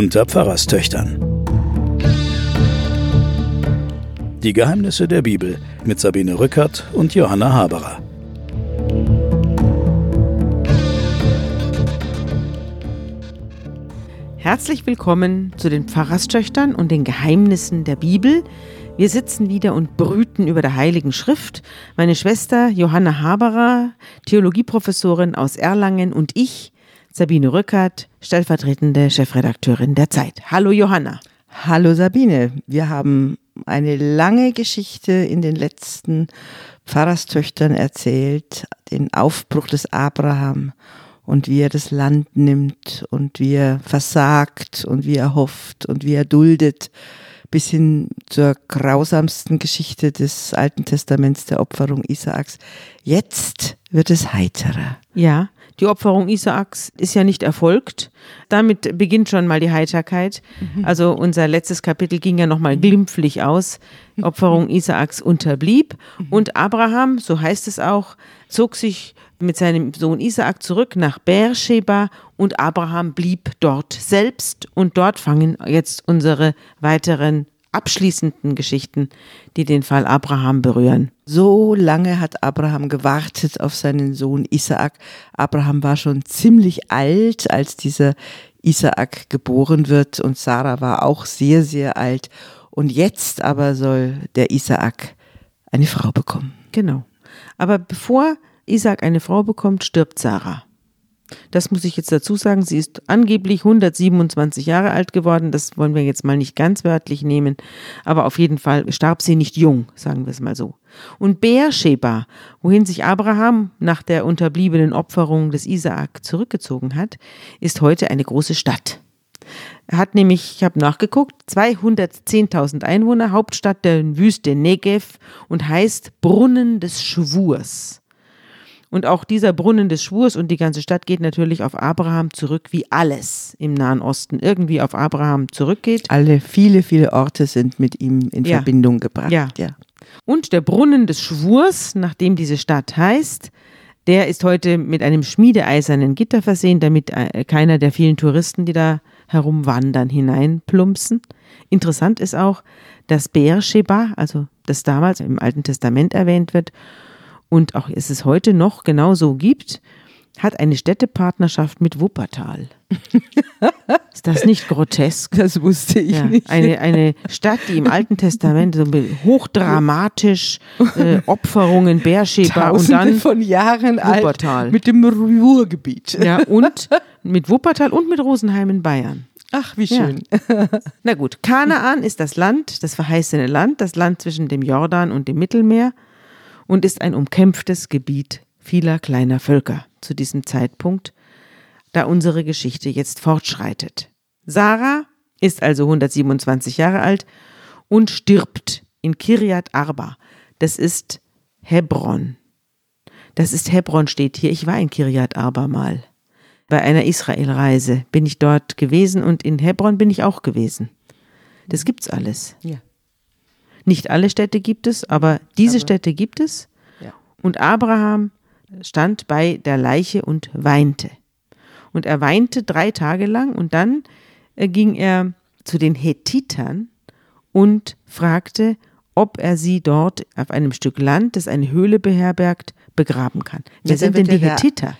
unter Pfarrerstöchtern. Die Geheimnisse der Bibel mit Sabine Rückert und Johanna Haberer. Herzlich willkommen zu den Pfarrerstöchtern und den Geheimnissen der Bibel. Wir sitzen wieder und brüten über der Heiligen Schrift. Meine Schwester Johanna Haberer, Theologieprofessorin aus Erlangen und ich, Sabine Rückert, stellvertretende Chefredakteurin der Zeit. Hallo Johanna. Hallo Sabine. Wir haben eine lange Geschichte in den letzten Pfarrerstöchtern erzählt, den Aufbruch des Abraham und wie er das Land nimmt und wie er versagt und wie er hofft und wie er duldet, bis hin zur grausamsten Geschichte des Alten Testaments der Opferung Isaaks. Jetzt wird es heiterer. Ja, die Opferung Isaaks ist ja nicht erfolgt. Damit beginnt schon mal die Heiterkeit. Mhm. Also unser letztes Kapitel ging ja nochmal glimpflich aus. Die Opferung Isaaks unterblieb. Mhm. Und Abraham, so heißt es auch, zog sich mit seinem Sohn Isaak zurück nach Beersheba und Abraham blieb dort selbst. Und dort fangen jetzt unsere weiteren abschließenden Geschichten, die den Fall Abraham berühren. So lange hat Abraham gewartet auf seinen Sohn Isaak. Abraham war schon ziemlich alt, als dieser Isaak geboren wird und Sarah war auch sehr, sehr alt. Und jetzt aber soll der Isaak eine Frau bekommen. Genau. Aber bevor Isaak eine Frau bekommt, stirbt Sarah. Das muss ich jetzt dazu sagen. Sie ist angeblich 127 Jahre alt geworden. Das wollen wir jetzt mal nicht ganz wörtlich nehmen. Aber auf jeden Fall starb sie nicht jung, sagen wir es mal so. Und Beersheba, wohin sich Abraham nach der unterbliebenen Opferung des Isaak zurückgezogen hat, ist heute eine große Stadt. Er hat nämlich, ich habe nachgeguckt, 210.000 Einwohner, Hauptstadt der Wüste Negev und heißt Brunnen des Schwurs. Und auch dieser Brunnen des Schwurs und die ganze Stadt geht natürlich auf Abraham zurück, wie alles im Nahen Osten irgendwie auf Abraham zurückgeht. Alle, viele, viele Orte sind mit ihm in ja. Verbindung gebracht. Ja. ja. Und der Brunnen des Schwurs, nachdem diese Stadt heißt, der ist heute mit einem schmiedeeisernen Gitter versehen, damit äh, keiner der vielen Touristen, die da herumwandern, hineinplumpsen. Interessant ist auch, dass Beersheba, also das damals im Alten Testament erwähnt wird, und auch es es heute noch genauso gibt, hat eine Städtepartnerschaft mit Wuppertal. Ist das nicht grotesk? Das wusste ich ja, nicht. Eine, eine Stadt, die im Alten Testament so hochdramatisch äh, Opferungen, Beersheba und dann von Jahren Wuppertal. Alt mit dem Ruhrgebiet. Ja, und mit Wuppertal und mit Rosenheim in Bayern. Ach, wie schön. Ja. Na gut, Kanaan ist das Land, das verheißene Land, das Land zwischen dem Jordan und dem Mittelmeer und ist ein umkämpftes Gebiet vieler kleiner Völker zu diesem Zeitpunkt, da unsere Geschichte jetzt fortschreitet. Sarah ist also 127 Jahre alt und stirbt in Kirjat Arba. Das ist Hebron. Das ist Hebron steht hier. Ich war in Kirjat Arba mal. Bei einer Israelreise bin ich dort gewesen und in Hebron bin ich auch gewesen. Das gibt's alles. Ja. Nicht alle Städte gibt es, aber diese aber, Städte gibt es. Ja. Und Abraham stand bei der Leiche und weinte. Und er weinte drei Tage lang und dann äh, ging er zu den Hethitern und fragte, ob er sie dort auf einem Stück Land, das eine Höhle beherbergt, begraben kann. Wer sind denn die Hethiter?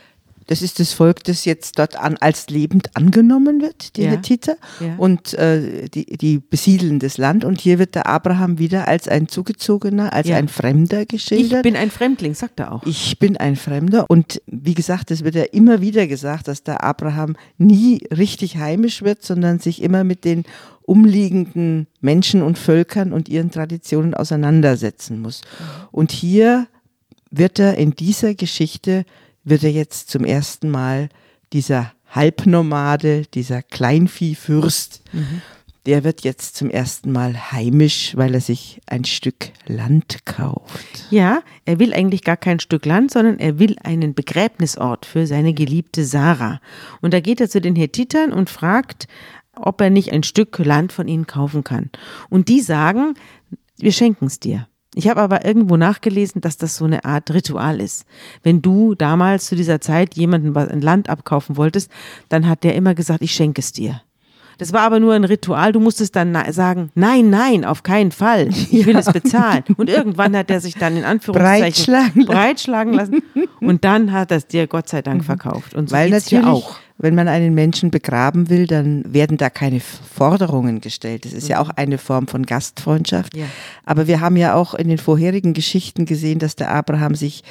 Das ist das Volk, das jetzt dort an, als lebend angenommen wird, die ja. Hethiter, ja. und äh, die, die besiedeln das Land. Und hier wird der Abraham wieder als ein Zugezogener, als ja. ein Fremder geschildert. Ich bin ein Fremdling, sagt er auch. Ich bin ein Fremder. Und wie gesagt, es wird ja immer wieder gesagt, dass der Abraham nie richtig heimisch wird, sondern sich immer mit den umliegenden Menschen und Völkern und ihren Traditionen auseinandersetzen muss. Mhm. Und hier wird er in dieser Geschichte wird er jetzt zum ersten Mal dieser Halbnomade, dieser Kleinviehfürst, mhm. der wird jetzt zum ersten Mal heimisch, weil er sich ein Stück Land kauft. Ja, er will eigentlich gar kein Stück Land, sondern er will einen Begräbnisort für seine geliebte Sarah. Und da geht er zu den Hethitern und fragt, ob er nicht ein Stück Land von ihnen kaufen kann. Und die sagen, wir schenken es dir. Ich habe aber irgendwo nachgelesen, dass das so eine Art Ritual ist. Wenn du damals zu dieser Zeit jemanden ein Land abkaufen wolltest, dann hat der immer gesagt, ich schenke es dir. Das war aber nur ein Ritual. Du musstest dann sagen, nein, nein, auf keinen Fall. Ich will es bezahlen. Und irgendwann hat er sich dann in Anführungszeichen Breitschlagen lassen. breitschlagen lassen. Und dann hat er es dir Gott sei Dank verkauft. Und so Weil natürlich, auch. Wenn man einen Menschen begraben will, dann werden da keine Forderungen gestellt. Das ist ja auch eine Form von Gastfreundschaft. Mhm. Ja. Aber wir haben ja auch in den vorherigen Geschichten gesehen, dass der Abraham sich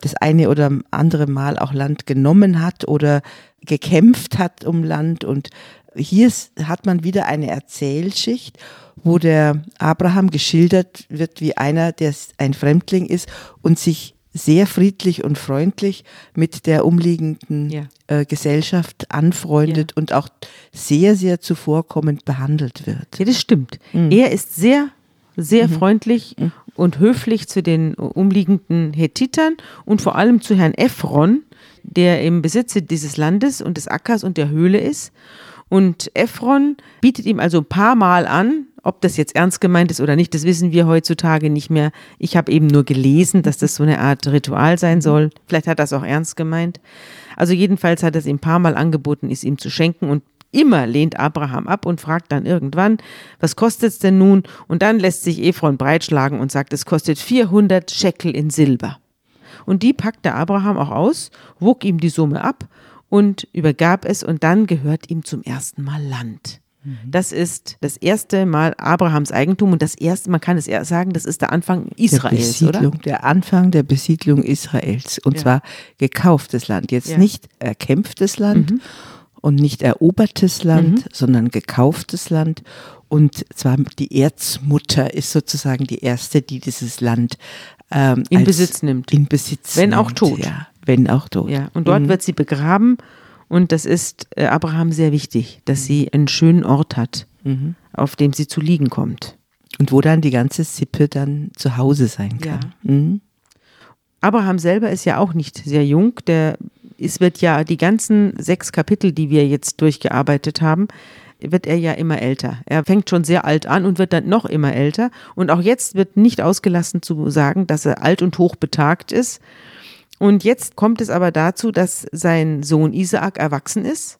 das eine oder andere Mal auch Land genommen hat oder gekämpft hat um Land. Und hier hat man wieder eine Erzählschicht, wo der Abraham geschildert wird wie einer, der ein Fremdling ist und sich sehr friedlich und freundlich mit der umliegenden Ja. äh, Gesellschaft anfreundet und auch sehr, sehr zuvorkommend behandelt wird. Ja, das stimmt. Mhm. Er ist sehr, sehr freundlich und höflich zu den umliegenden Hethitern und vor allem zu Herrn Ephron, der im Besitze dieses Landes und des Ackers und der Höhle ist. Und Ephron bietet ihm also ein paar Mal an, ob das jetzt ernst gemeint ist oder nicht, das wissen wir heutzutage nicht mehr. Ich habe eben nur gelesen, dass das so eine Art Ritual sein soll. Vielleicht hat es auch ernst gemeint. Also jedenfalls hat es ihm ein paar Mal angeboten, es ihm zu schenken und Immer lehnt Abraham ab und fragt dann irgendwann, was kostet es denn nun? Und dann lässt sich Ephron breitschlagen und sagt, es kostet 400 Shekel in Silber. Und die packte Abraham auch aus, wog ihm die Summe ab und übergab es und dann gehört ihm zum ersten Mal Land. Das ist das erste Mal Abrahams Eigentum und das erste, man kann es eher sagen, das ist der Anfang der Israels, oder? Besiedlung, der Anfang der Besiedlung Israels. Und Ja. zwar gekauftes Land. Jetzt Ja. Mhm. nicht erkämpftes Land und nicht erobertes Land, sondern gekauftes Land. Und zwar die Erzmutter ist sozusagen die erste, die dieses Land ähm, In Besitz nimmt. In Besitz Wenn auch nimmt, tot. Ja, wenn auch tot. Ja, und dort wird sie begraben und das ist äh, Abraham sehr wichtig, dass sie einen schönen Ort hat, auf dem sie zu liegen kommt. Und wo dann die ganze Sippe dann zu Hause sein kann. Mhm. Abraham selber ist ja auch nicht sehr jung. Der, es wird ja die ganzen sechs Kapitel, die wir jetzt durchgearbeitet haben, wird er ja immer älter. Er fängt schon sehr alt an und wird dann noch immer älter. Und auch jetzt wird nicht ausgelassen zu sagen, dass er alt und hoch betagt ist. Und jetzt kommt es aber dazu, dass sein Sohn Isaak erwachsen ist.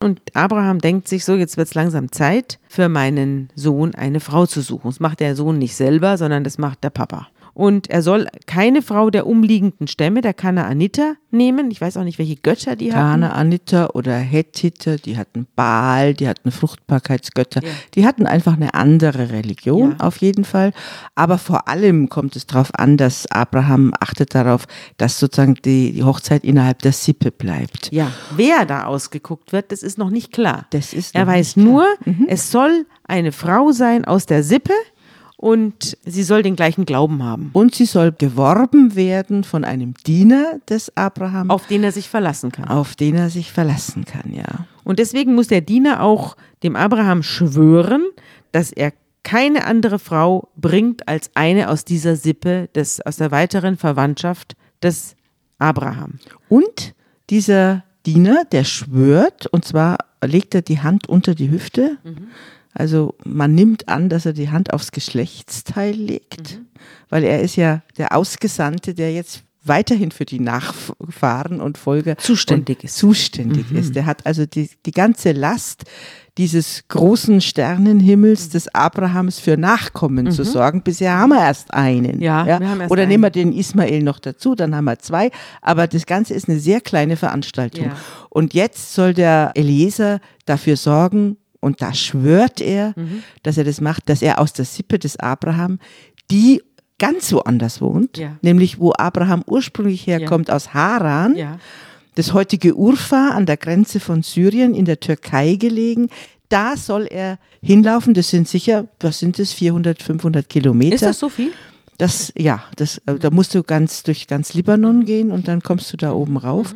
Und Abraham denkt sich so, jetzt wird es langsam Zeit, für meinen Sohn eine Frau zu suchen. Das macht der Sohn nicht selber, sondern das macht der Papa. Und er soll keine Frau der umliegenden Stämme, der Kanaaniter, nehmen. Ich weiß auch nicht, welche Götter die hatten. Kanaaniter oder Hethiter, die hatten Baal, die hatten Fruchtbarkeitsgötter, Ja. die hatten einfach eine andere Religion Ja. auf jeden Fall. Aber vor allem kommt es darauf an, dass Abraham achtet darauf, dass sozusagen die, die Hochzeit innerhalb der Sippe bleibt. Ja, wer da ausgeguckt wird, das ist noch nicht klar. Das ist er weiß nur, es soll eine Frau sein aus der Sippe und sie soll den gleichen Glauben haben, Und sie soll geworben werden von einem Diener des Abraham, auf den er sich verlassen kann. auf den er sich verlassen kann, ja. Und deswegen muss der Diener auch dem Abraham schwören, dass er keine andere Frau bringt als eine aus dieser Sippe, des, aus der weiteren Verwandtschaft des Abraham. Und dieser Diener, der schwört, und zwar legt er die Hand unter die Hüfte. Also man nimmt an, dass er die Hand aufs Geschlechtsteil legt, weil er ist ja der Ausgesandte, der jetzt weiterhin für die Nachfahren und Folger Zuständig und ist. Zuständig ist. Der hat also die, die ganze Last dieses großen Sternenhimmels des Abrahams für Nachkommen zu sorgen. Bisher haben wir erst einen. Ja, wir haben erst Oder einen. nehmen wir den Ismael noch dazu, dann haben wir zwei. Aber das Ganze ist eine sehr kleine Veranstaltung. Ja. Und jetzt soll der Eliezer dafür sorgen, und da schwört er, Mhm. dass er das macht, dass er aus der Sippe des Abraham, die ganz woanders wohnt, Ja. nämlich wo Abraham ursprünglich herkommt, aus Haran, Ja. das heutige Urfa an der Grenze von Syrien in der Türkei gelegen. Da soll er hinlaufen. Das sind sicher, was sind das, 400, 500 Kilometer. Ist das so viel? Das, ja, das, äh, da musst du ganz durch ganz Libanon gehen und dann kommst du da oben rauf.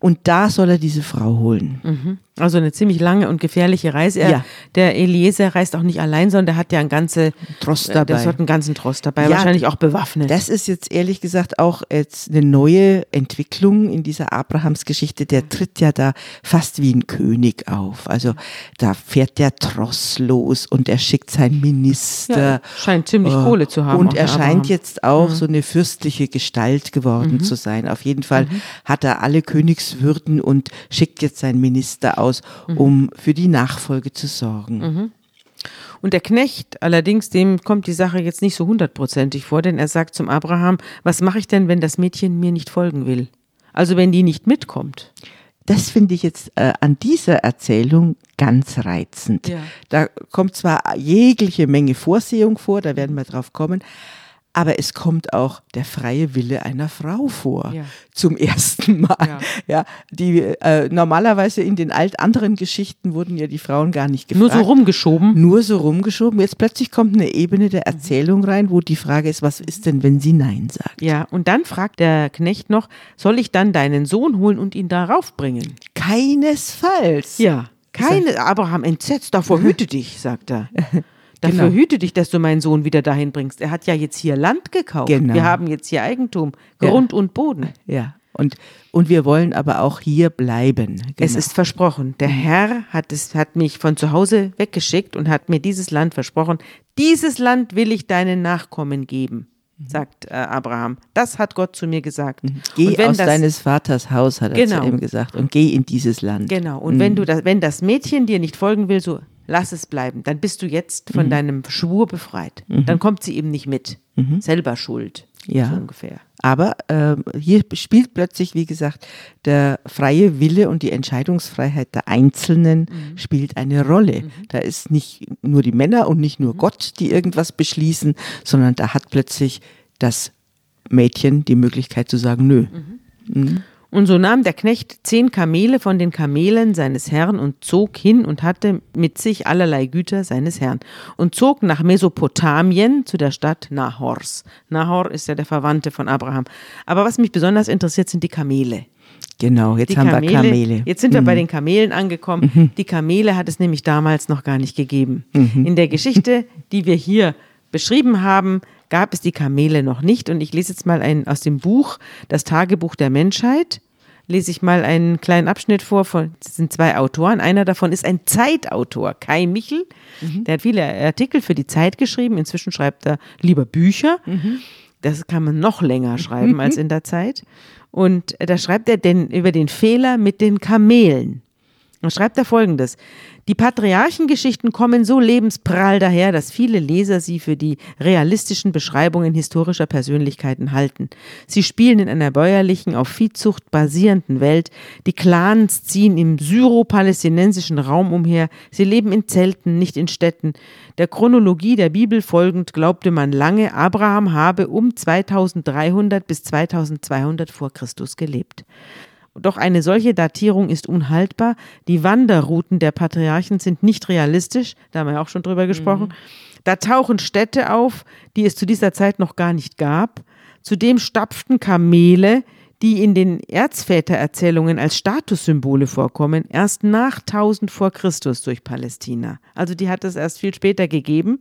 Und da soll er diese Frau holen. Also eine ziemlich lange und gefährliche Reise. Er, Ja. Der Eliezer reist auch nicht allein, sondern der hat ja einen ganze Trost äh, dabei. Das hat einen ganzen Trost dabei, Ja, wahrscheinlich auch bewaffnet. Das ist jetzt ehrlich gesagt auch jetzt eine neue Entwicklung in dieser Abrahamsgeschichte. Der tritt ja da fast wie ein König auf. Also da fährt der Tross los und er schickt seinen Minister. Ja, scheint ziemlich Oh, Kohle zu haben, Und der er scheint jetzt auch mhm. so eine fürstliche Gestalt geworden mhm. zu sein. Auf jeden Fall mhm. hat er alle Königswürden und schickt jetzt seinen Minister aus, mhm. um für die Nachfolge zu sorgen. Mhm. Und der Knecht allerdings, dem kommt die Sache jetzt nicht so hundertprozentig vor, denn er sagt zum Abraham, was mache ich denn, wenn das Mädchen mir nicht folgen will? Also wenn die nicht mitkommt das finde ich jetzt äh, an dieser Erzählung ganz reizend. Ja. Da kommt zwar jegliche Menge Vorsehung vor, da werden wir drauf kommen, aber es kommt auch der freie Wille einer Frau vor. Ja. Zum ersten Mal. Ja. ja die, äh, normalerweise in den alt anderen Geschichten wurden ja die Frauen gar nicht gefragt. Nur so rumgeschoben. Nur so rumgeschoben. Jetzt plötzlich kommt eine Ebene der Erzählung rein, wo die Frage ist, was ist denn, wenn sie Nein sagt? Ja, und dann fragt der Knecht noch, soll ich dann deinen Sohn holen und ihn darauf bringen? Keinesfalls. Ja. Keine, Abraham entsetzt, davor hüte dich, sagt er. Dafür genau. hüte dich, dass du meinen Sohn wieder dahin bringst. Er hat ja jetzt hier Land gekauft. Genau. Wir haben jetzt hier Eigentum, Grund ja. und Boden. Ja. Und, und wir wollen aber auch hier bleiben. Genau. Es ist versprochen. Der Herr hat, es, hat mich von zu Hause weggeschickt und hat mir dieses Land versprochen. Dieses Land will ich deinen Nachkommen geben, mhm. sagt äh, Abraham. Das hat Gott zu mir gesagt. Mhm. Geh aus das, deines Vaters Haus, hat er genau. zu ihm gesagt, und geh in dieses Land. Genau. Und mhm. wenn, du das, wenn das Mädchen dir nicht folgen will, so lass es bleiben. Dann bist du jetzt von mhm. deinem Schwur befreit. Mhm. Dann kommt sie eben nicht mit. Mhm. Selber schuld. Ja. So ungefähr. Aber äh, hier spielt plötzlich, wie gesagt, der freie Wille und die Entscheidungsfreiheit der Einzelnen mhm. spielt eine Rolle. Mhm. Da ist nicht nur die Männer und nicht nur mhm. Gott, die irgendwas beschließen, sondern da hat plötzlich das Mädchen die Möglichkeit zu sagen, nö. Und so nahm der Knecht zehn Kamele von den Kamelen seines Herrn und zog hin und hatte mit sich allerlei Güter seines Herrn und zog nach Mesopotamien zu der Stadt Nahors. Nahor ist ja der Verwandte von Abraham. Aber was mich besonders interessiert, sind die Kamele. Genau, jetzt die haben Kamele, wir Kamele. Jetzt sind mhm. wir bei mhm. den Kamelen angekommen. Mhm. Die Kamele hat es nämlich damals noch gar nicht gegeben. Mhm. In der Geschichte, die wir hier beschrieben haben, gab es die Kamele noch nicht. Und ich lese jetzt mal ein, aus dem Buch Das Tagebuch der Menschheit. Lese ich mal einen kleinen Abschnitt vor. Von, das sind zwei Autoren. Einer davon ist ein Zeitautor, Kai Michel. Mhm. Der hat viele Artikel für die Zeit geschrieben. Inzwischen schreibt er lieber Bücher. Mhm. Das kann man noch länger schreiben als in der Zeit. Und da schreibt er denn über den Fehler mit den Kamelen. Da schreibt er folgendes. Die Patriarchengeschichten kommen so lebensprall daher, dass viele Leser sie für die realistischen Beschreibungen historischer Persönlichkeiten halten. Sie spielen in einer bäuerlichen, auf Viehzucht basierenden Welt. Die Clans ziehen im syro-palästinensischen Raum umher. Sie leben in Zelten, nicht in Städten. Der Chronologie der Bibel folgend glaubte man lange, Abraham habe um 2300 bis 2200 vor Christus gelebt. Doch eine solche Datierung ist unhaltbar. Die Wanderrouten der Patriarchen sind nicht realistisch, da haben wir auch schon drüber gesprochen. Mhm. Da tauchen Städte auf, die es zu dieser Zeit noch gar nicht gab. Zudem stapften Kamele, die in den Erzvätererzählungen als Statussymbole vorkommen, erst nach 1000 vor Christus durch Palästina. Also die hat es erst viel später gegeben.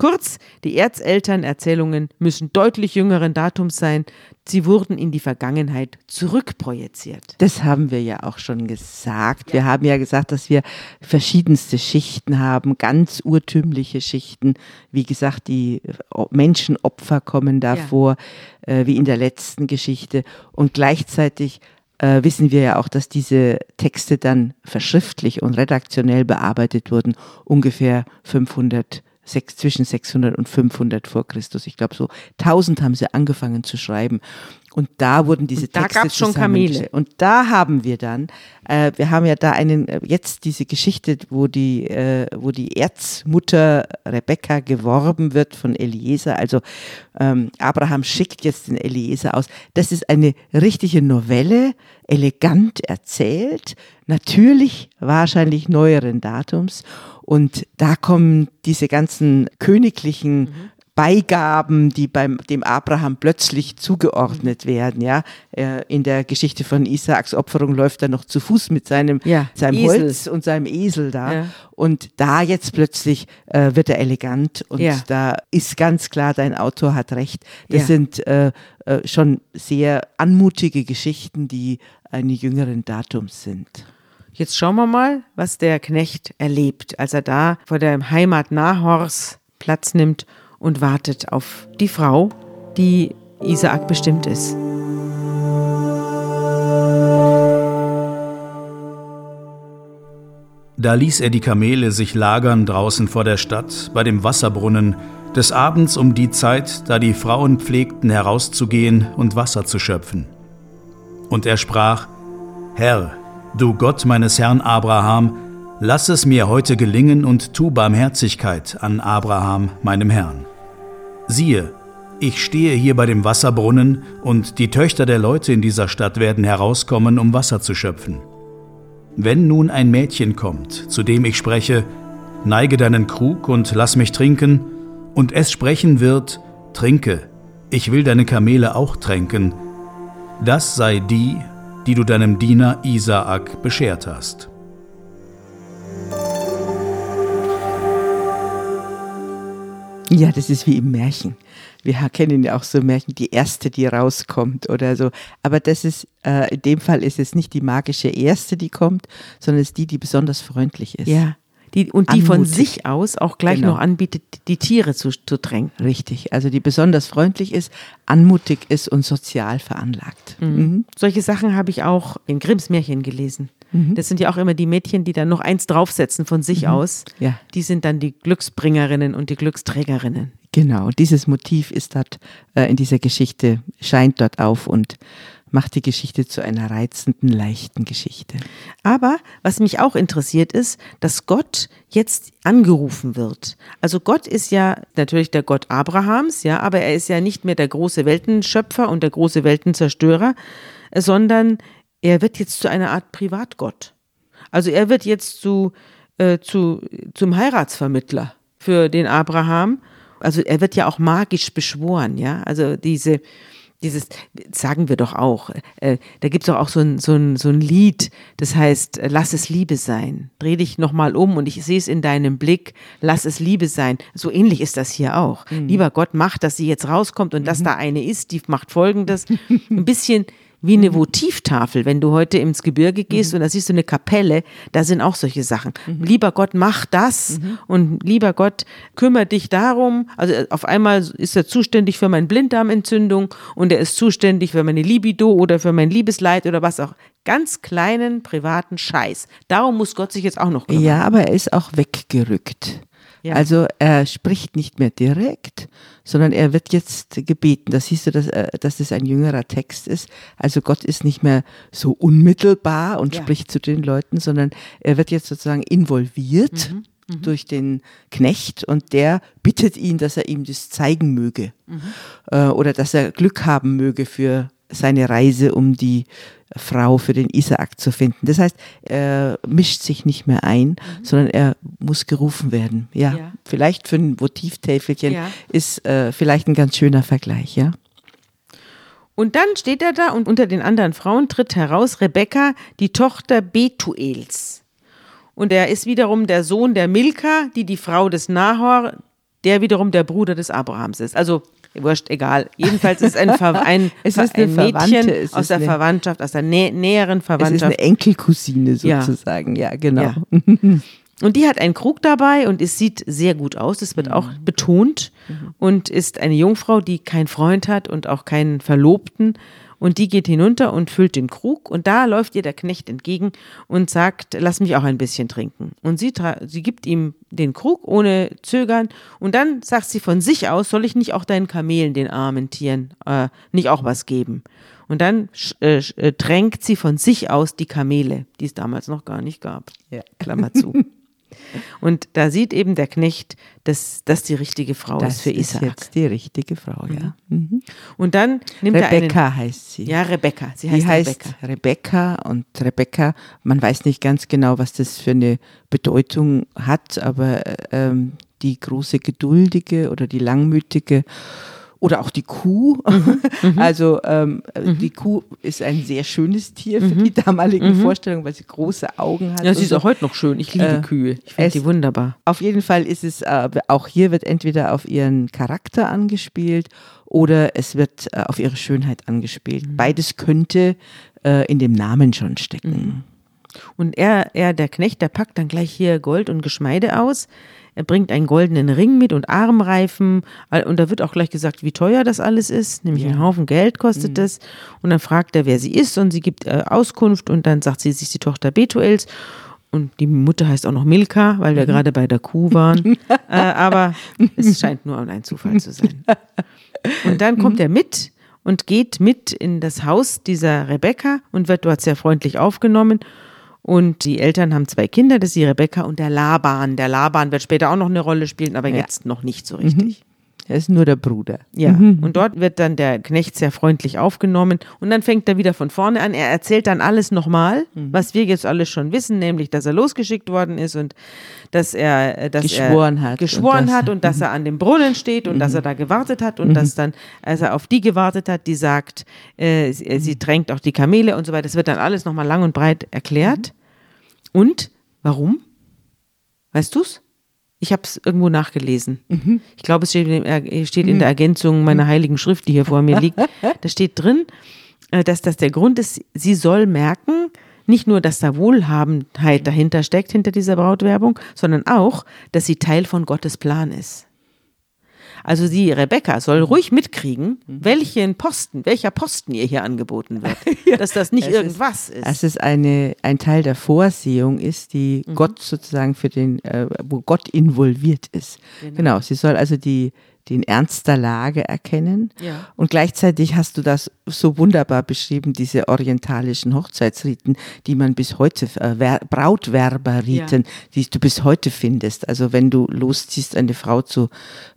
Kurz, die Erzelternerzählungen müssen deutlich jüngeren Datums sein. Sie wurden in die Vergangenheit zurückprojiziert. Das haben wir ja auch schon gesagt. Ja. Wir haben ja gesagt, dass wir verschiedenste Schichten haben, ganz urtümliche Schichten. Wie gesagt, die Menschenopfer kommen da ja. vor, äh, wie in der letzten Geschichte. Und gleichzeitig äh, wissen wir ja auch, dass diese Texte dann verschriftlich und redaktionell bearbeitet wurden, ungefähr 500 sechs, zwischen 600 und 500 vor Christus. Ich glaube, so 1000 haben sie angefangen zu schreiben. Und da wurden diese und da Texte gab's schon Kamele. Und da haben wir dann, äh, wir haben ja da einen, äh, jetzt diese Geschichte, wo die, äh, wo die Erzmutter Rebekka geworben wird von Eliezer. Also ähm, Abraham schickt jetzt den Eliezer aus. Das ist eine richtige Novelle, elegant erzählt, natürlich wahrscheinlich neueren Datums. Und da kommen diese ganzen königlichen mhm. Beigaben, die beim dem Abraham plötzlich zugeordnet werden, ja. In der Geschichte von Isaaks Opferung läuft er noch zu Fuß mit seinem, ja, seinem Holz und seinem Esel da. Ja. Und da jetzt plötzlich äh, wird er elegant und ja. da ist ganz klar, dein Autor hat recht. Das sind äh, äh, schon sehr anmutige Geschichten, die einen jüngeren Datums sind. Jetzt schauen wir mal, was der Knecht erlebt, als er da vor der Heimat Nahors Platz nimmt und wartet auf die Frau, die Isaak bestimmt ist. Da ließ er die Kamele sich lagern draußen vor der Stadt bei dem Wasserbrunnen, des Abends um die Zeit, da die Frauen pflegten herauszugehen und Wasser zu schöpfen. Und er sprach, Herr, du Gott meines Herrn Abraham, lass es mir heute gelingen und tu Barmherzigkeit an Abraham, meinem Herrn. Siehe, ich stehe hier bei dem Wasserbrunnen, und die Töchter der Leute in dieser Stadt werden herauskommen, um Wasser zu schöpfen. Wenn nun ein Mädchen kommt, zu dem ich spreche, neige deinen Krug und lass mich trinken, und es sprechen wird, trinke, ich will deine Kamele auch tränken, das sei die, die du deinem Diener Isaak beschert hast. Ja, das ist wie im Märchen. Wir kennen ja auch so Märchen, die erste, die rauskommt oder so. Aber das ist, äh, in dem Fall ist es nicht die magische erste, die kommt, sondern es ist die, die besonders freundlich ist. Ja. Die, und die Anmutig. von sich aus auch gleich genau. noch anbietet, die Tiere zu, zu tränken. Richtig, also die besonders freundlich ist, anmutig ist und sozial veranlagt. Mhm. Mhm. Solche Sachen habe ich auch in Grimms Märchen gelesen. Mhm. Das sind ja auch immer die Mädchen, die dann noch eins draufsetzen von sich mhm. aus. Ja. Die sind dann die Glücksbringerinnen und die Glücksträgerinnen. Genau, dieses Motiv ist dort äh, in dieser Geschichte, scheint dort auf und macht die Geschichte zu einer reizenden, leichten Geschichte. Aber was mich auch interessiert ist, dass Gott jetzt angerufen wird. Also Gott ist ja natürlich der Gott Abrahams, ja, aber er ist ja nicht mehr der große Weltenschöpfer und der große Weltenzerstörer, sondern er wird jetzt zu einer Art Privatgott. Also er wird jetzt zu, äh, zu, zum Heiratsvermittler für den Abraham. Also er wird ja auch magisch beschworen, ja. Also diese, dieses, sagen wir doch auch, äh, da gibt es doch auch so ein, so, ein, so ein Lied, das heißt, äh, lass es Liebe sein. Dreh dich nochmal um und ich sehe es in deinem Blick, lass es Liebe sein. So ähnlich ist das hier auch. Mhm. Lieber Gott, mach, dass sie jetzt rauskommt und mhm. dass da eine ist, die macht folgendes. Ein bisschen wie eine mhm. Votivtafel, wenn du heute ins Gebirge gehst mhm. und da siehst du eine Kapelle, da sind auch solche Sachen. Mhm. Lieber Gott, mach das mhm. und lieber Gott, kümmere dich darum. Also äh, auf einmal ist er zuständig für meine Blinddarmentzündung und er ist zuständig für meine Libido oder für mein Liebesleid oder was auch. Ganz kleinen privaten Scheiß. Darum muss Gott sich jetzt auch noch kümmern. Ja, aber er ist auch weggerückt. Ja. Also er spricht nicht mehr direkt, sondern er wird jetzt gebeten. Da siehst du, dass, äh, dass es ein jüngerer Text ist. Also Gott ist nicht mehr so unmittelbar und ja. spricht zu den Leuten, sondern er wird jetzt sozusagen involviert. Mhm. Mhm. durch den Knecht und der bittet ihn, dass er ihm das zeigen möge mhm. äh, oder dass er Glück haben möge für seine Reise, um die Frau für den Isaak zu finden. Das heißt, er mischt sich nicht mehr ein, mhm. sondern er muss gerufen werden. Ja, ja. vielleicht für ein Votivtäfelchen ja. ist äh, vielleicht ein ganz schöner Vergleich, ja. Und dann steht er da und unter den anderen Frauen tritt heraus Rebekka, die Tochter Betuels. Und er ist wiederum der Sohn der Milka, die die Frau des Nahor, der wiederum der Bruder des Abrahams ist. Also wurscht, egal. Jedenfalls ist ein, Ver ein, es ist ein Mädchen aus der Verwandtschaft, aus der nä näheren Verwandtschaft. Es ist eine Enkelcousine sozusagen, ja, ja genau. Ja. Und die hat einen Krug dabei und es sieht sehr gut aus. Das wird mhm. auch betont mhm. und ist eine Jungfrau, die keinen Freund hat und auch keinen Verlobten und die geht hinunter und füllt den Krug und da läuft ihr der Knecht entgegen und sagt, lass mich auch ein bisschen trinken. Und sie, sie gibt ihm den Krug ohne Zögern und dann sagt sie von sich aus, soll ich nicht auch deinen Kamelen, den armen Tieren, äh, nicht auch was geben? Und dann äh, äh, tränkt sie von sich aus die Kamele, die es damals noch gar nicht gab. Ja. Klammer zu. Und da sieht eben der Knecht, dass das die richtige Frau das ist für Isaac. Das ist jetzt die richtige Frau, ja. Mhm. Und dann nimmt Rebecca er einen, heißt sie. Ja, Rebecca. Sie heißt, heißt Rebecca. Rebecca und Rebecca, man weiß nicht ganz genau, was das für eine Bedeutung hat, aber ähm, die große Geduldige oder die Langmütige oder auch die Kuh. Mhm. mhm. Also ähm, mhm. die Kuh ist ein sehr schönes Tier für mhm. die damaligen mhm. Vorstellungen, weil sie große Augen hat. Ja, sie ist auch heute noch schön. Ich liebe äh, Kühe. Ich finde die wunderbar. Auf jeden Fall ist es, äh, auch hier wird entweder auf ihren Charakter angespielt oder es wird äh, auf ihre Schönheit angespielt. Mhm. Beides könnte äh, in dem Namen schon stecken. Und er, er, der Knecht, der packt dann gleich hier Gold und Geschmeide aus er bringt einen goldenen Ring mit und Armreifen. Und da wird auch gleich gesagt, wie teuer das alles ist. Nämlich ja. einen Haufen Geld kostet mhm. es. Und dann fragt er, wer sie ist. Und sie gibt äh, Auskunft. Und dann sagt sie, sie ist die Tochter Betuels. Und die Mutter heißt auch noch Milka, weil wir mhm. gerade bei der Kuh waren. äh, aber es scheint nur ein Zufall zu sein. Und dann kommt mhm. er mit und geht mit in das Haus dieser Rebecca und wird dort sehr freundlich aufgenommen. Und die Eltern haben zwei Kinder, das ist die Rebecca und der Laban. Der Laban wird später auch noch eine Rolle spielen, aber ja. jetzt noch nicht so richtig. Mhm. Er ist nur der Bruder. Ja, mhm. und dort wird dann der Knecht sehr freundlich aufgenommen und dann fängt er wieder von vorne an. Er erzählt dann alles nochmal, mhm. was wir jetzt alles schon wissen, nämlich, dass er losgeschickt worden ist und dass er, äh, dass geschworen er hat, geschworen und hat und dass er an dem Brunnen steht und mhm. dass er da gewartet hat und mhm. dass dann, als er auf die gewartet hat, die sagt, äh, sie, äh, sie tränkt auch die Kamele und so weiter. Das wird dann alles nochmal lang und breit erklärt. Mhm. Und warum? Weißt du's? Ich habe es irgendwo nachgelesen. Mhm. Ich glaube, es steht, in, steht in der Ergänzung meiner mhm. heiligen Schrift, die hier vor mir liegt. Da steht drin, äh, dass das der Grund ist, sie soll merken, nicht nur, dass da Wohlhabenheit dahinter steckt, hinter dieser Brautwerbung, sondern auch, dass sie Teil von Gottes Plan ist. Also die Rebecca soll ruhig mitkriegen, mhm. welchen Posten, welcher Posten ihr hier angeboten wird. ja. Dass das nicht es irgendwas ist, ist. Dass es eine, ein Teil der Vorsehung ist, die mhm. Gott sozusagen für den, äh, wo Gott involviert ist. Genau. genau. Sie soll also die, den Ernst der Lage erkennen. Ja. Und gleichzeitig hast du das so wunderbar beschrieben, diese orientalischen Hochzeitsriten, die man bis heute, äh, Brautwerberriten, ja. die du bis heute findest. Also wenn du losziehst, eine Frau zu,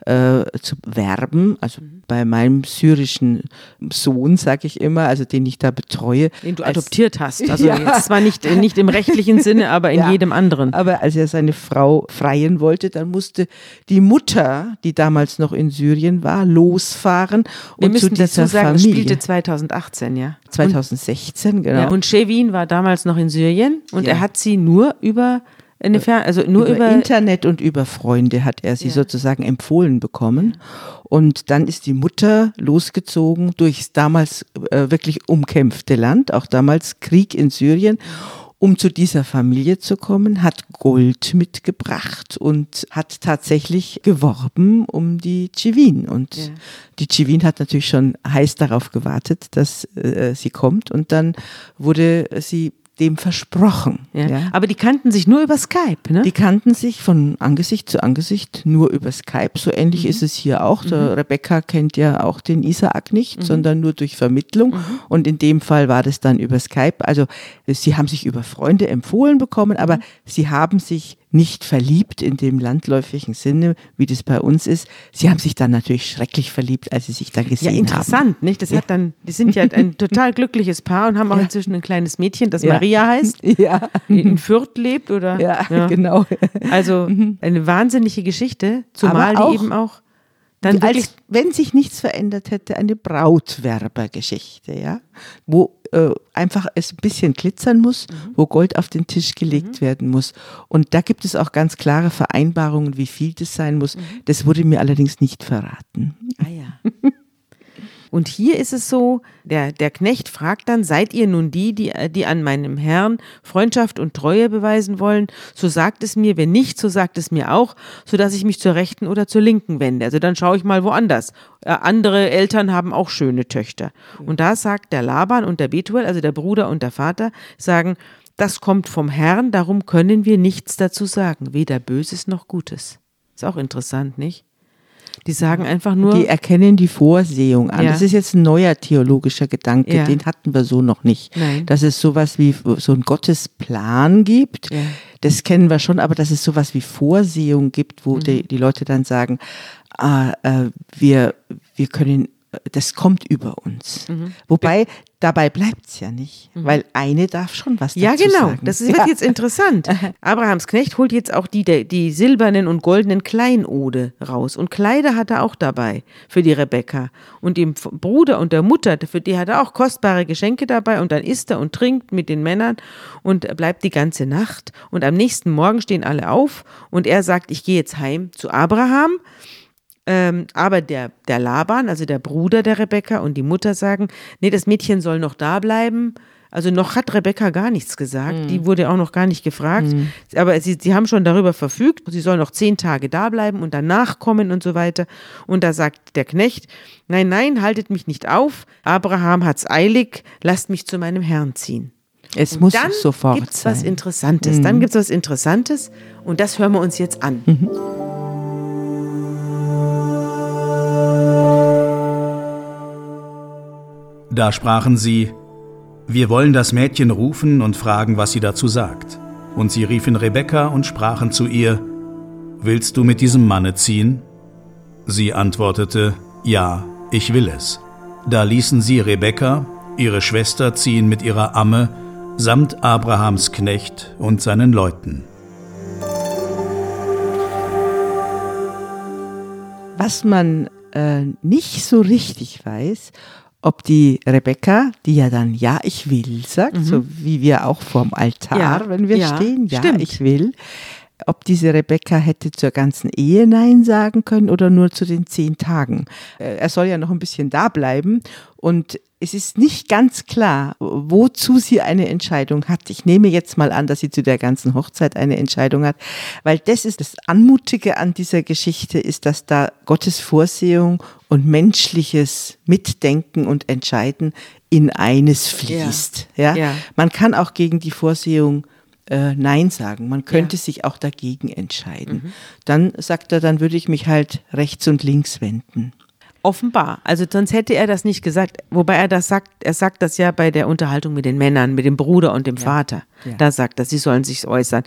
äh, zu werben, also mhm. bei meinem syrischen Sohn, sage ich immer, also den ich da betreue. Den du als, adoptiert hast. Also ja. jetzt zwar nicht, nicht im rechtlichen Sinne, aber in ja. jedem anderen. Aber als er seine Frau freien wollte, dann musste die Mutter, die damals noch in Syrien war, losfahren Wir und zu dieser sagen, Familie. spielte 2018, ja. 2016, und, genau. Ja, und Shevin war damals noch in Syrien und ja. er hat sie nur über eine Fern also nur über, über, Internet und über Freunde hat er sie ja. sozusagen empfohlen bekommen. Und dann ist die Mutter losgezogen durchs damals äh, wirklich umkämpfte Land, auch damals Krieg in Syrien um zu dieser Familie zu kommen, hat Gold mitgebracht und hat tatsächlich geworben um die Chivin. Und ja. die Chivin hat natürlich schon heiß darauf gewartet, dass äh, sie kommt. Und dann wurde sie dem versprochen. Ja. ja. Aber die kannten sich nur über Skype, ne? Die kannten sich von Angesicht zu Angesicht nur über Skype. So ähnlich mhm. ist es hier auch. Mhm. Rebecca kennt ja auch den Isaac nicht, mhm. sondern nur durch Vermittlung. Mhm. Und in dem Fall war das dann über Skype. Also sie haben sich über Freunde empfohlen bekommen, aber mhm. sie haben sich nicht verliebt in dem landläufigen Sinne, wie das bei uns ist. Sie haben sich dann natürlich schrecklich verliebt, als sie sich dann gesehen haben. Ja, interessant, haben. nicht? Das ja. hat dann, die sind ja ein total glückliches Paar und haben auch ja. inzwischen ein kleines Mädchen, das ja. Maria heißt, ja. in Fürth lebt, oder? Ja, genau. Also mhm. eine wahnsinnige Geschichte, zumal die eben auch dann als wenn sich nichts verändert hätte, eine Brautwerbergeschichte, ja, wo äh, einfach es ein bisschen glitzern muss, mhm. wo Gold auf den Tisch gelegt mhm. werden muss. Und da gibt es auch ganz klare Vereinbarungen, wie viel das sein muss. Mhm. Das wurde mir allerdings nicht verraten. Ah ja. Und hier ist es so, der, der Knecht fragt dann, seid ihr nun die, die, die an meinem Herrn Freundschaft und Treue beweisen wollen? So sagt es mir, wenn nicht, so sagt es mir auch, so dass ich mich zur rechten oder zur linken wende. Also dann schaue ich mal woanders. Äh, andere Eltern haben auch schöne Töchter. Und da sagt der Laban und der Betuel, also der Bruder und der Vater, sagen, das kommt vom Herrn, darum können wir nichts dazu sagen, weder Böses noch Gutes. Ist auch interessant, nicht? Die sagen einfach nur. Die erkennen die Vorsehung an. Ja. Das ist jetzt ein neuer theologischer Gedanke, ja. den hatten wir so noch nicht. Nein. Dass es sowas wie so einen Gottesplan gibt, ja. das kennen wir schon, aber dass es sowas wie Vorsehung gibt, wo mhm. die, die Leute dann sagen, ah, äh, wir, wir können das kommt über uns. Mhm. Wobei, dabei bleibt es ja nicht, mhm. weil eine darf schon was dazu Ja, genau, sagen. das wird ja. jetzt interessant. Abrahams Knecht holt jetzt auch die, die silbernen und goldenen Kleinode raus und Kleider hat er auch dabei für die Rebecca und dem Bruder und der Mutter, für die hat er auch kostbare Geschenke dabei und dann isst er und trinkt mit den Männern und bleibt die ganze Nacht und am nächsten Morgen stehen alle auf und er sagt, ich gehe jetzt heim zu Abraham ähm, aber der, der Laban, also der Bruder der Rebecca und die Mutter sagen, nee, das Mädchen soll noch da bleiben. Also noch hat Rebecca gar nichts gesagt. Die wurde auch noch gar nicht gefragt. Aber sie, sie haben schon darüber verfügt. Sie soll noch zehn Tage da bleiben und danach kommen und so weiter. Und da sagt der Knecht, nein, nein, haltet mich nicht auf. Abraham hat's eilig. Lasst mich zu meinem Herrn ziehen. Es Und muss dann sofort gibt's sein. was Interessantes. Dann gibt's was Interessantes. Und das hören wir uns jetzt an. Da sprachen sie, wir wollen das Mädchen rufen und fragen, was sie dazu sagt. Und sie riefen Rebekka und sprachen zu ihr, Willst du mit diesem Manne ziehen? Sie antwortete, Ja, ich will es. Da ließen sie Rebekka, ihre Schwester, ziehen mit ihrer Amme, samt Abrahams Knecht und seinen Leuten. Was man äh, nicht so richtig weiß, ob die Rebecca, die ja dann Ja, ich will sagt, so wie wir auch vorm Altar, Ja, wenn wir ja, stehen, Ja, stimmt. ich will, ob diese Rebecca hätte zur ganzen Ehe Nein sagen können oder nur zu den zehn Tagen. Äh, Er soll ja noch ein bisschen da bleiben und es ist nicht ganz klar, wozu sie eine Entscheidung hat. Ich nehme jetzt mal an, dass sie zu der ganzen Hochzeit eine Entscheidung hat, weil das ist das Anmutige an dieser Geschichte, ist, dass da Gottes Vorsehung und menschliches Mitdenken und Entscheiden in eines fließt. Ja. Ja. Man kann auch gegen die Vorsehung äh, Nein sagen. Man könnte sich auch dagegen entscheiden. Dann sagt er, dann würde ich mich halt rechts und links wenden. Offenbar. Also sonst hätte er das nicht gesagt. Wobei er das sagt, er sagt das ja bei der Unterhaltung mit den Männern, mit dem Bruder und dem Vater. Ja. Da sagt er, sie sollen sich äußern.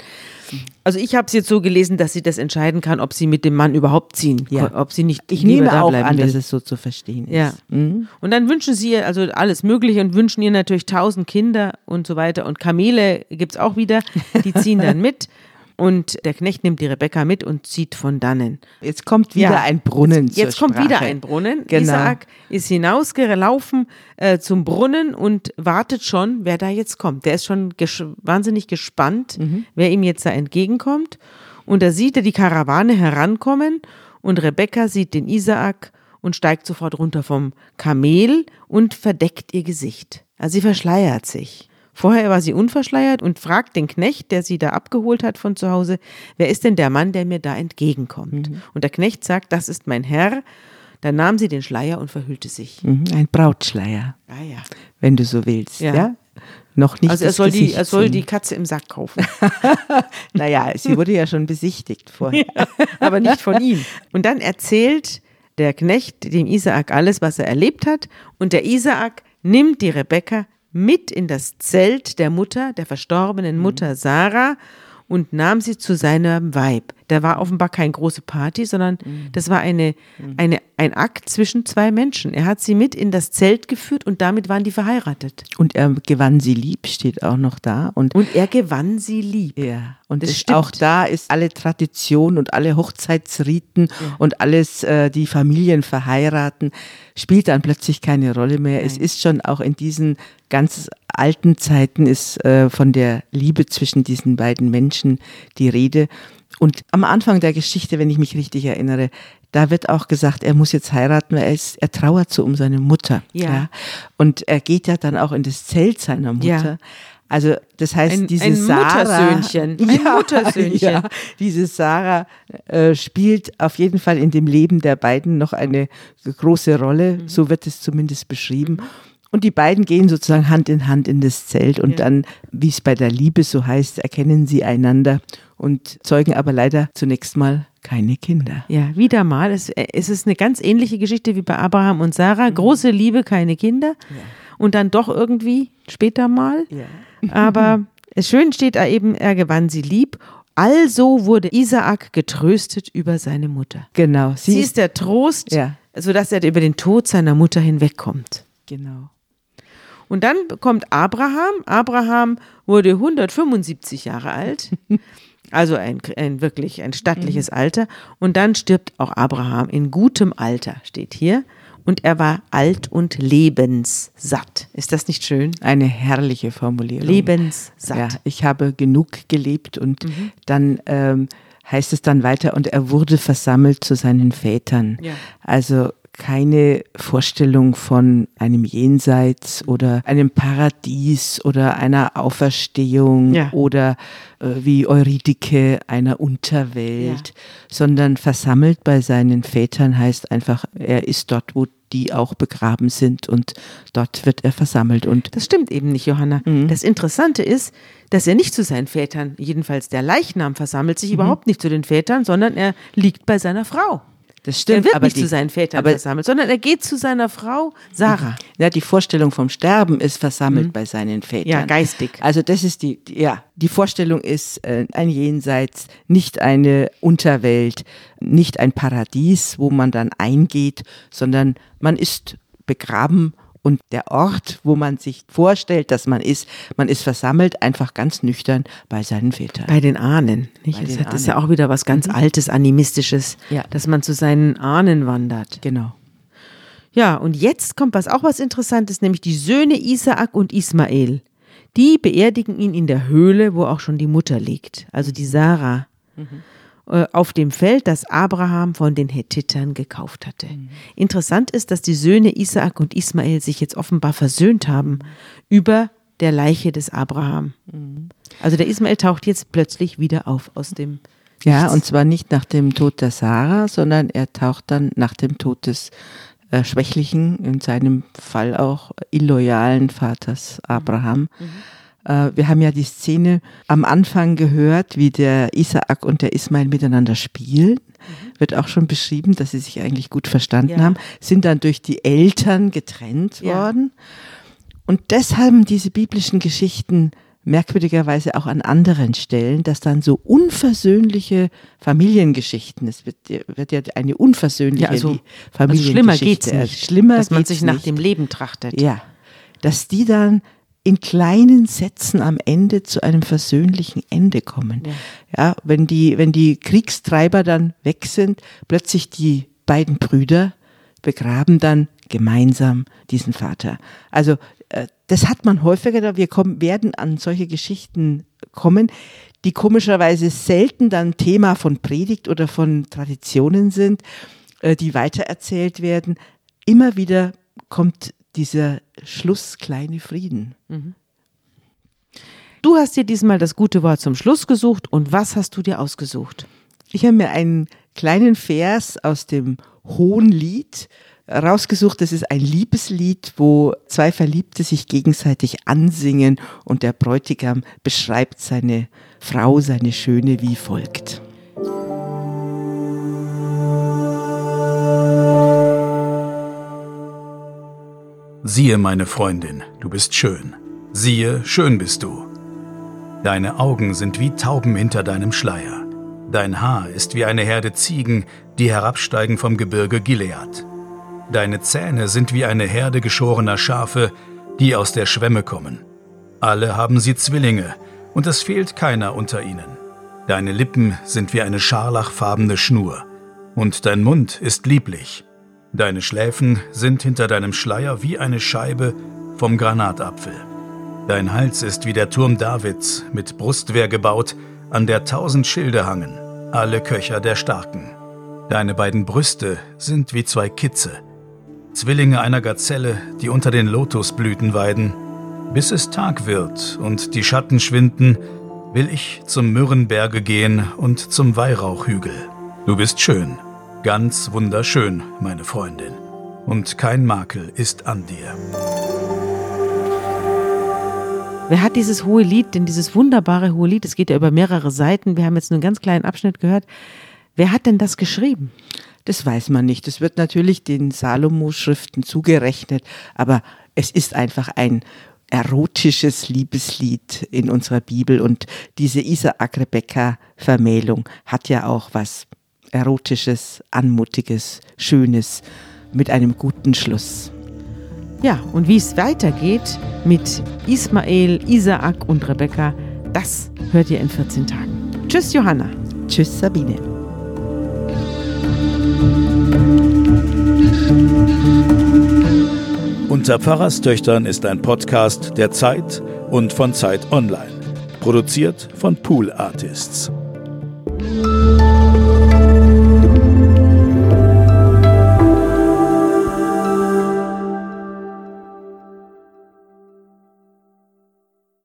Also ich habe es jetzt so gelesen, dass sie das entscheiden kann, ob sie mit dem Mann überhaupt ziehen, Ja. ob sie nicht Ich nehme da auch bleiben an, will. dass es so zu verstehen ist. Ja. Und dann wünschen sie ihr also alles Mögliche und wünschen ihr natürlich tausend Kinder und so weiter. Und Kamele gibt's auch wieder, die ziehen dann mit. Und der Knecht nimmt die Rebecca mit und zieht von dannen. Jetzt kommt wieder Ja. ein Brunnen Jetzt, jetzt kommt wieder ein Brunnen. Genau. Isaak ist hinausgelaufen äh, zum Brunnen und wartet schon, wer da jetzt kommt. Der ist schon ges wahnsinnig gespannt, Mhm. wer ihm jetzt da entgegenkommt. Und da sieht er die Karawane herankommen und Rebekka sieht den Isaak und steigt sofort runter vom Kamel und verdeckt ihr Gesicht. Also sie verschleiert sich. Vorher war sie unverschleiert und fragt den Knecht, der sie da abgeholt hat von zu Hause, wer ist denn der Mann, der mir da entgegenkommt? Mhm. Und der Knecht sagt, das ist mein Herr. Dann nahm sie den Schleier und verhüllte sich. Mhm, Ein Brautschleier, Ah ja. wenn du so willst. Ja. Ja. Noch nicht Also er soll, die, er soll sehen. die Katze im Sack kaufen, Naja, sie wurde ja schon besichtigt vorher. aber nicht von ihm. Und dann erzählt der Knecht dem Isaak alles, was er erlebt hat. Und der Isaak nimmt die Rebekka mit in das Zelt der Mutter, der verstorbenen Mutter Sarah und nahm sie zu seinem Weib. Da war offenbar keine große Party, sondern das war eine, eine, ein Akt zwischen zwei Menschen. Er hat sie mit in das Zelt geführt und damit waren die verheiratet. Und er gewann sie lieb, steht auch noch da. Und Und er gewann sie lieb. Ja, und Das stimmt. auch da ist alle Tradition und alle Hochzeitsriten und alles, äh, die Familien verheiraten, spielt dann plötzlich keine Rolle mehr. Es ist schon auch in diesen ganz alten Zeiten ist äh, von der Liebe zwischen diesen beiden Menschen die Rede. Und am Anfang der Geschichte, wenn ich mich richtig erinnere, da wird auch gesagt, er muss jetzt heiraten, weil er, ist, er trauert so um seine Mutter. Ja. Und er geht ja dann auch in das Zelt seiner Mutter. Ja. Also das heißt, Ein- diese ein Sarah, Muttersöhnchen. Ein Muttersöhnchen. Ja, diese Sarah äh, spielt auf jeden Fall in dem Leben der beiden noch eine große Rolle. Mhm. So wird es zumindest beschrieben. Und die beiden gehen sozusagen Hand in Hand in das Zelt und dann, wie es bei der Liebe so heißt, erkennen sie einander und zeugen aber leider zunächst mal keine Kinder. Ja, wieder mal. Es, äh, es ist eine ganz ähnliche Geschichte wie bei Abraham und Sarah. Große Liebe, keine Kinder. Und dann doch irgendwie später mal. Aber es schön steht da eben, er gewann sie lieb. Also wurde Isaak getröstet über seine Mutter. Genau. Sie ist der Trost, Ja. sodass er über den Tod seiner Mutter hinwegkommt. genau. Und dann kommt Abraham. Abraham wurde 175 Jahre alt. Also ein, ein wirklich ein stattliches Alter. Und dann stirbt auch Abraham in gutem Alter, steht hier. Und er war alt und lebenssatt. Ist das nicht schön? Eine herrliche Formulierung. Lebenssatt. Ja, ich habe genug gelebt und dann ähm, heißt es dann weiter, und er wurde versammelt zu seinen Vätern. Ja. Also keine Vorstellung von einem Jenseits oder einem Paradies oder einer Auferstehung Ja. oder äh, wie Eurydike einer Unterwelt, Ja. sondern versammelt bei seinen Vätern heißt einfach, er ist dort, wo die auch begraben sind und dort wird er versammelt und Das stimmt eben nicht, Johanna. Mhm. Das Interessante ist, dass er nicht zu seinen Vätern, jedenfalls der Leichnam versammelt Mhm. sich überhaupt nicht zu den Vätern, sondern er liegt bei seiner Frau. Das Er stimmt. wird aber nicht die, zu seinen Vätern aber- versammelt, sondern er geht zu seiner Frau Sarah. Ja, die Vorstellung vom Sterben ist versammelt bei seinen Vätern. Mhm. Ja, geistig. Also das ist die, die- ja, die Vorstellung ist äh, ein Jenseits, nicht eine Unterwelt, nicht ein Paradies, wo man dann eingeht, sondern man ist begraben und der Ort, wo man sich vorstellt, dass man ist, man ist versammelt, einfach ganz nüchtern bei seinen Vätern. Bei den Ahnen. Nicht? Bei das, hat, das ist ja Ahnen. auch wieder was ganz Altes, Animistisches, Ja. dass man zu seinen Ahnen wandert. Genau. Ja, und jetzt kommt was auch was Interessantes, nämlich die Söhne Isaak und Ismael. Die beerdigen ihn in der Höhle, wo auch schon die Mutter liegt, also die Sarah, äh, auf dem Feld, das Abraham von den Hethitern gekauft hatte. Interessant ist, dass die Söhne Isaak und Ismael sich jetzt offenbar versöhnt haben über der Leiche des Abraham. Also der Ismael taucht jetzt plötzlich wieder auf aus dem Ja, Nichts. und zwar nicht nach dem Tod der Sarah, sondern er taucht dann nach dem Tod des äh, schwächlichen, in seinem Fall auch illoyalen Vaters Abraham. Äh, wir haben ja die Szene am Anfang gehört, wie der Isaak und der Ismail miteinander spielen. Wird auch schon beschrieben, dass sie sich eigentlich gut verstanden Ja. haben, sind dann durch die Eltern getrennt Ja. worden. Und deshalb haben diese biblischen Geschichten merkwürdigerweise auch an anderen Stellen, dass dann so unversöhnliche Familiengeschichten, es wird, wird ja eine unversöhnliche Ja, also- Lie- Also schlimmer Familiengeschichte. geht's also nicht. Schlimmer dass man sich nach nicht. dem Leben trachtet. Ja, dass die dann in kleinen Sätzen am Ende zu einem versöhnlichen Ende kommen. Ja, wenn die, wenn die Kriegstreiber dann weg sind, plötzlich die beiden Brüder begraben dann gemeinsam diesen Vater. Also äh, das hat man häufiger, da wir kommen, werden an solche Geschichten kommen, die komischerweise selten dann Thema von Predigt oder von Traditionen sind, äh, die weitererzählt werden. Immer wieder kommt dieser Schluss kleine Frieden. Du hast dir diesmal das gute Wort zum Schluss gesucht und was hast du dir ausgesucht? Ich habe mir einen kleinen Vers aus dem Hohenlied rausgesucht. Das ist ein Liebeslied, wo zwei Verliebte sich gegenseitig ansingen und der Bräutigam beschreibt seine Frau, seine Schöne wie folgt. Siehe, meine Freundin, du bist schön. Siehe, schön bist du. Deine Augen sind wie Tauben hinter deinem Schleier. Dein Haar ist wie eine Herde Ziegen, die herabsteigen vom Gebirge Gilead. Deine Zähne sind wie eine Herde geschorener Schafe, die aus der Schwemme kommen. Alle haben sie Zwillinge, und es fehlt keiner unter ihnen. Deine Lippen sind wie eine scharlachfarbene Schnur, und dein Mund ist lieblich. Deine Schläfen sind hinter deinem Schleier wie eine Scheibe vom Granatapfel. Dein Hals ist wie der Turm Davids, mit Brustwehr gebaut, an der tausend Schilde hangen, alle Köcher der Starken. Deine beiden Brüste sind wie zwei Kitze, Zwillinge einer Gazelle, die unter den Lotusblüten weiden. Bis es Tag wird und die Schatten schwinden, will ich zum Myrrenberge gehen und zum Weihrauchhügel. Du bist schön, ganz wunderschön, meine Freundin, und kein Makel ist an dir. Wer hat dieses hohe Lied, denn dieses wunderbare hohe Lied, es geht ja über mehrere Seiten, wir haben jetzt nur einen ganz kleinen Abschnitt gehört. Wer hat denn das geschrieben? Das weiß man nicht. Das wird natürlich den Salomo-Schriften zugerechnet, aber es ist einfach ein erotisches Liebeslied in unserer Bibel und diese Isaak-Rebekka-Vermählung hat ja auch was Erotisches, Anmutiges, Schönes mit einem guten Schluss. Ja, und wie es weitergeht mit Ismael, Isaak und Rebekka, das hört ihr in 14 Tagen. Tschüss, Johanna. Tschüss, Sabine. Unter Pfarrerstöchtern ist ein Podcast der Zeit und von Zeit Online. Produziert von Pool Artists.